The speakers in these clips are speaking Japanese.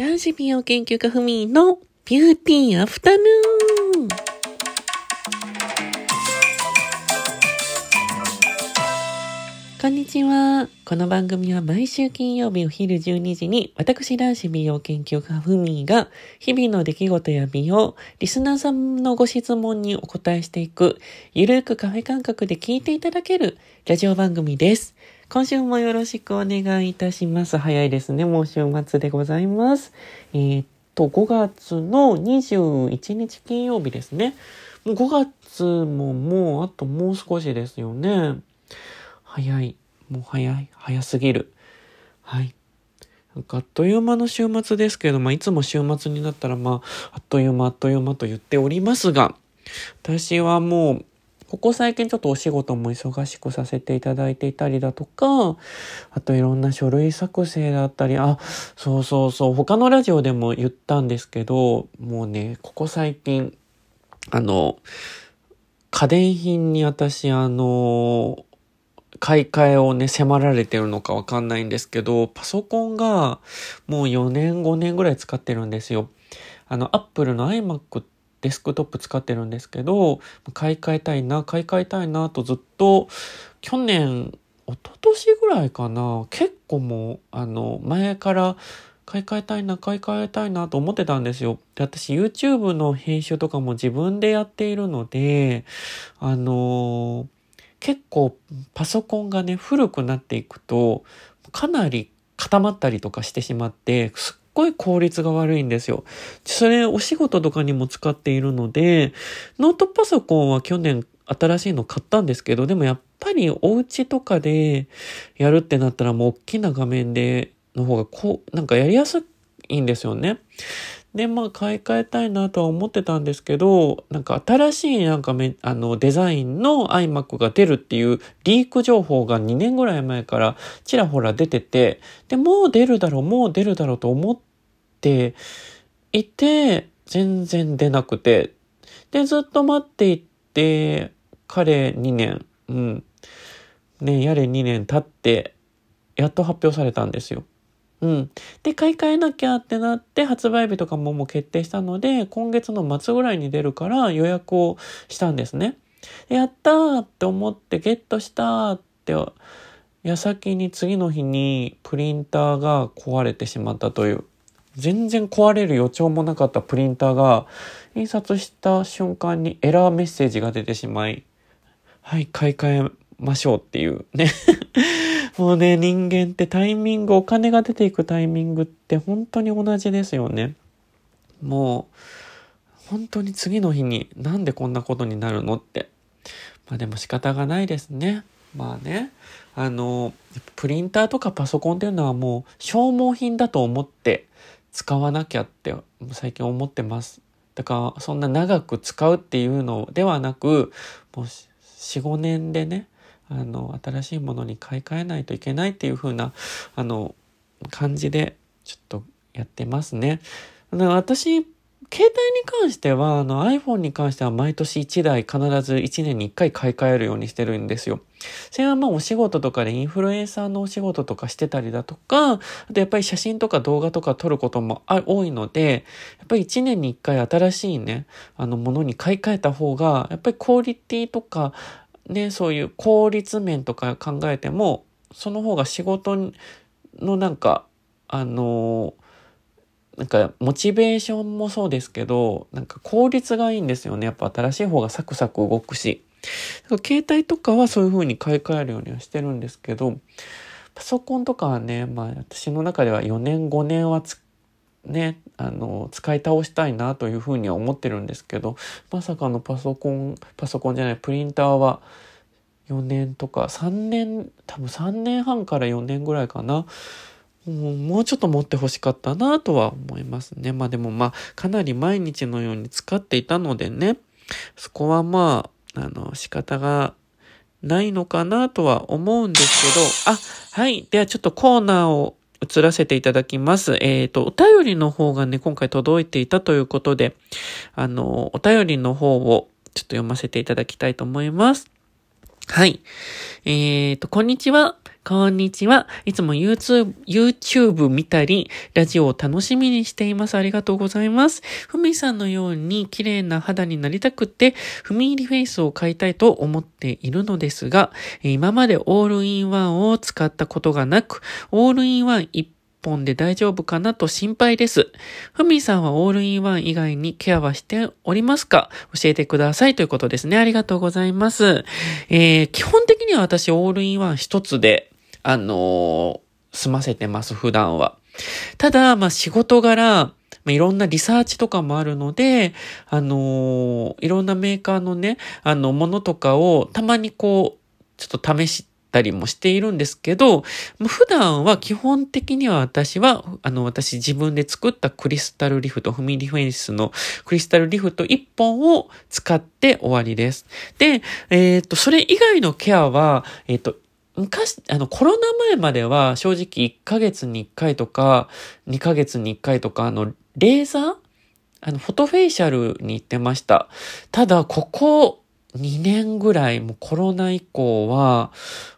男子美容研究家ふみのビューティーアフタヌーン。こんにちは。この番組は毎週金曜日お昼12時に私男子美容研究家ふみが日々の出来事や美容、リスナーさんのご質問にお答えしていくゆるくカフェ感覚で聞いていただけるラジオ番組です。今週もよろしくお願いいたします。早いですね。もう週末でございます。えー、っと、5月の21日金曜日ですね。もう5月ももうあともう少しですよね。早い。もう早い。早すぎる。はい。なんかあっという間の週末ですけど、まあ、いつも週末になったら、まあ、あっという間、あっという間と言っておりますが、私はもう、ここ最近ちょっとお仕事も忙しくさせていただいていたりだとか、あといろんな書類作成だったり、あ、そうそうそう、他のラジオでも言ったんですけど、もうね、ここ最近、あの、家電品に私、あの、買い替えをね、迫られてるのかわかんないんですけど、パソコンがもう4年5年ぐらい使ってるんですよ。あの、アップルの iMac ってデスクトップ使ってるんですけど、買い替えたいな、買い替えたいなとずっと、去年、一昨年ぐらいかな、結構もう、あの、前から買い替えたいな、買い替えたいなと思ってたんですよ。で、私 YouTube の編集とかも自分でやっているので、あの結構パソコンがね、古くなっていくと、かなり固まったりとかしてしまって、すっごい効率が悪いんですよ。それお仕事とかにも使っているので、ノートパソコンは去年新しいの買ったんですけど、でもやっぱりお家とかでやるってなったらもう大きな画面での方がこう、なんかやりやすいんですよね。で、まあ、買い替えたいなとは思ってたんですけど、なんか新しいなんかめ、あの、デザインの iMac が出るっていうリーク情報が2年ぐらい前からちらほら出てて、で、もう出るだろう、もう出るだろうと思ってていて、全然出なくて、で、ずっと待っていって、彼2年、うん、ね、やれ2年経って、やっと発表されたんですよ。うん。で、買い替えなきゃってなって、発売日とかももう決定したので、今月の末ぐらいに出るから予約をしたんですね。やったーって思ってゲットしたーって、矢先に次の日にプリンターが壊れてしまったという。全然壊れる予兆もなかったプリンターが、印刷した瞬間にエラーメッセージが出てしまい、はい、買い替えましょうっていうね もうね、人間ってタイミング、お金が出ていくタイミングって本当に同じですよね。もう、本当に次の日になんでこんなことになるのって。まあでも仕方がないですね。まあね、あの、プリンターとかパソコンっていうのはもう消耗品だと思って使わなきゃって最近思ってます。だからそんな長く使うっていうのではなく、もう4、5年でね、あの、新しいものに買い替えないといけないっていう風な、あの、感じで、ちょっとやってますね。私、携帯に関しては、あの iPhone に関しては毎年1台必ず1年に1回買い替えるようにしてるんですよ。それはまあお仕事とかでインフルエンサーのお仕事とかしてたりだとか、あとやっぱり写真とか動画とか撮ることも多いので、やっぱり1年に1回新しいね、あのものに買い替えた方が、やっぱりクオリティとか、ね、そういう効率面とか考えても、その方が仕事のなんか、あのなんか、モチベーションもそうですけど、なんか効率がいいんですよね。やっぱ新しい方がサクサク動くし。携帯とかはそういう風に買い替えるようにはしてるんですけど、パソコンとかはね、まあ私の中では4年5年はね、あの、使い倒したいなというふうには思ってるんですけど、まさかのパソコン、パソコンじゃない、プリンターは4年とか、3年、多分3年半から4年ぐらいかな。もうちょっと持って欲しかったなとは思いますね。まあでもまあ、かなり毎日のように使っていたのでね、そこはまあ、あの、仕方がないのかなとは思うんですけど、あ、はい。ではちょっとコーナーを移らせていただきます。えっ、ー、と、お便りの方がね、今回届いていたということで、あの、お便りの方をちょっと読ませていただきたいと思います。はい。えっ、ー、と、こんにちは。こんにちは。いつも YouTube、YouTube 見たり、ラジオを楽しみにしています。ありがとうございます。ふみさんのように綺麗な肌になりたくて、ふみ入りフェイスを買いたいと思っているのですが、今までオールインワンを使ったことがなく、オールインワン一本で大丈夫かなと心配です。ふみさんはオールインワン以外にケアはしておりますか？教えてくださいということですね。ありがとうございます。えー、基本的には私オールインワン一つで、あのー、済ませてます、普段は。ただ、まあ仕事柄、まあ、いろんなリサーチとかもあるので、あのー、いろんなメーカーのね、あの、ものとかをたまにこう、ちょっと試したりもしているんですけど、普段は基本的には私は、あの、私自分で作ったクリスタルリフト、フミリフェイスのクリスタルリフト1本を使って終わりです。で、えっ、ー、と、それ以外のケアは、えっ、ー、と、昔、あの、コロナ前までは正直1ヶ月に1回とか、2ヶ月に1回とか、あの、レーザー？あの、フォトフェイシャルに行ってました。ただ、ここ2年ぐらい、もうコロナ以降は、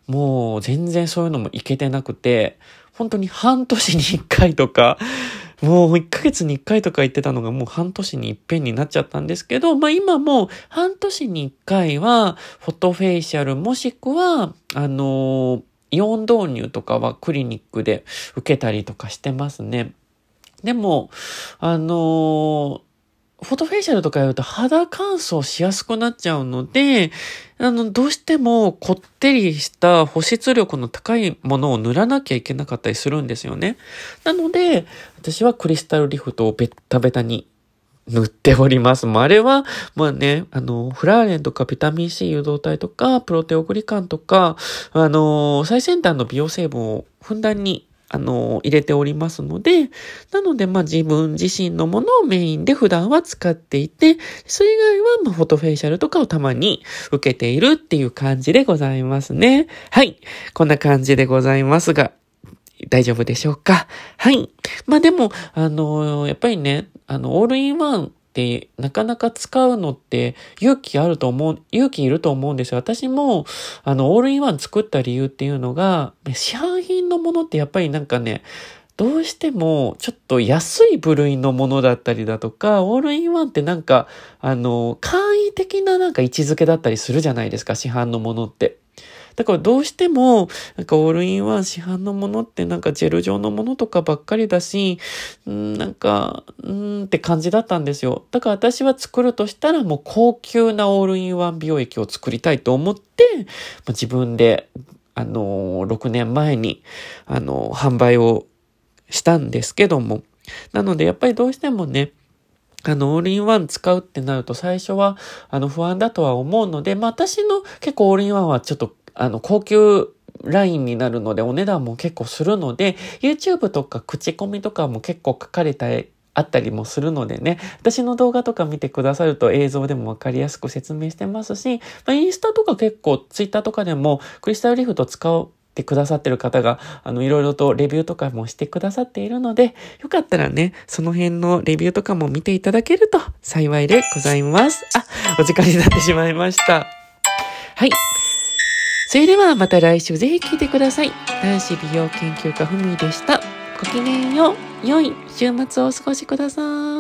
もう全然そういうのもいけてなくて、本当に半年に1回とか、もう1ヶ月に1回とか言ってたのがもう半年に一遍になっちゃったんですけど、まあ今も半年に1回はフォトフェイシャルもしくは、あのイオン導入とかはクリニックで受けたりとかしてますね。でも、あのフォトフェイシャルとかやると肌乾燥しやすくなっちゃうので、あの、どうしてもこってりした保湿力の高いものを塗らなきゃいけなかったりするんですよね。なので、私はクリスタルリフトをベッタベタに塗っております。もうあれは、まあね、あの、フラーレンとかビタミン C 誘導体とか、プロテオグリカンとか、あの、最先端の美容成分をふんだんにあの、入れておりますので、なので、まあ自分自身のものをメインで普段は使っていて、それ以外は、まあフォトフェイシャルとかをたまに受けているっていう感じでございますね。はい。こんな感じでございますが、大丈夫でしょうか？はい。まあでも、あの、やっぱりね、あの、オールインワンってなかなか使うのって勇気あると思う、勇気いると思うんですよ。私も、あの、オールインワン作った理由っていうのが、市販品のものってやっぱりなんかね、どうしてもちょっと安い部類のものだったりだとか、オールインワンってなんか、あの、簡易的ななんか位置づけだったりするじゃないですか、市販のものって。だからどうしても、なんかオールインワン市販のものってなんかジェル状のものとかばっかりだし、んなんか、うんって感じだったんですよ。だから私は作るとしたらもう高級なオールインワン美容液を作りたいと思って、自分で、あのー、6年前に、あのー、販売をしたんですけども。なのでやっぱりどうしてもね、あの、オールインワン使うってなると最初は、あの、不安だとは思うので、まあ、私の結構オールインワンはちょっとあの、高級ラインになるのでお値段も結構するので、YouTube とか口コミとかも結構書かれたあったりもするのでね、私の動画とか見てくださると映像でもわかりやすく説明してますし、まあ、インスタとか結構 Twitter とかでもクリスタルリフト使ってくださってる方が、あの、いろいろとレビューとかもしてくださっているので、よかったらね、その辺のレビューとかも見ていただけると幸いでございます。あ、お時間になってしまいました。はい。それではまた来週ぜひ聴いてください。男子美容研究家ふみでした。ごきげんよう。良い週末をお過ごしください。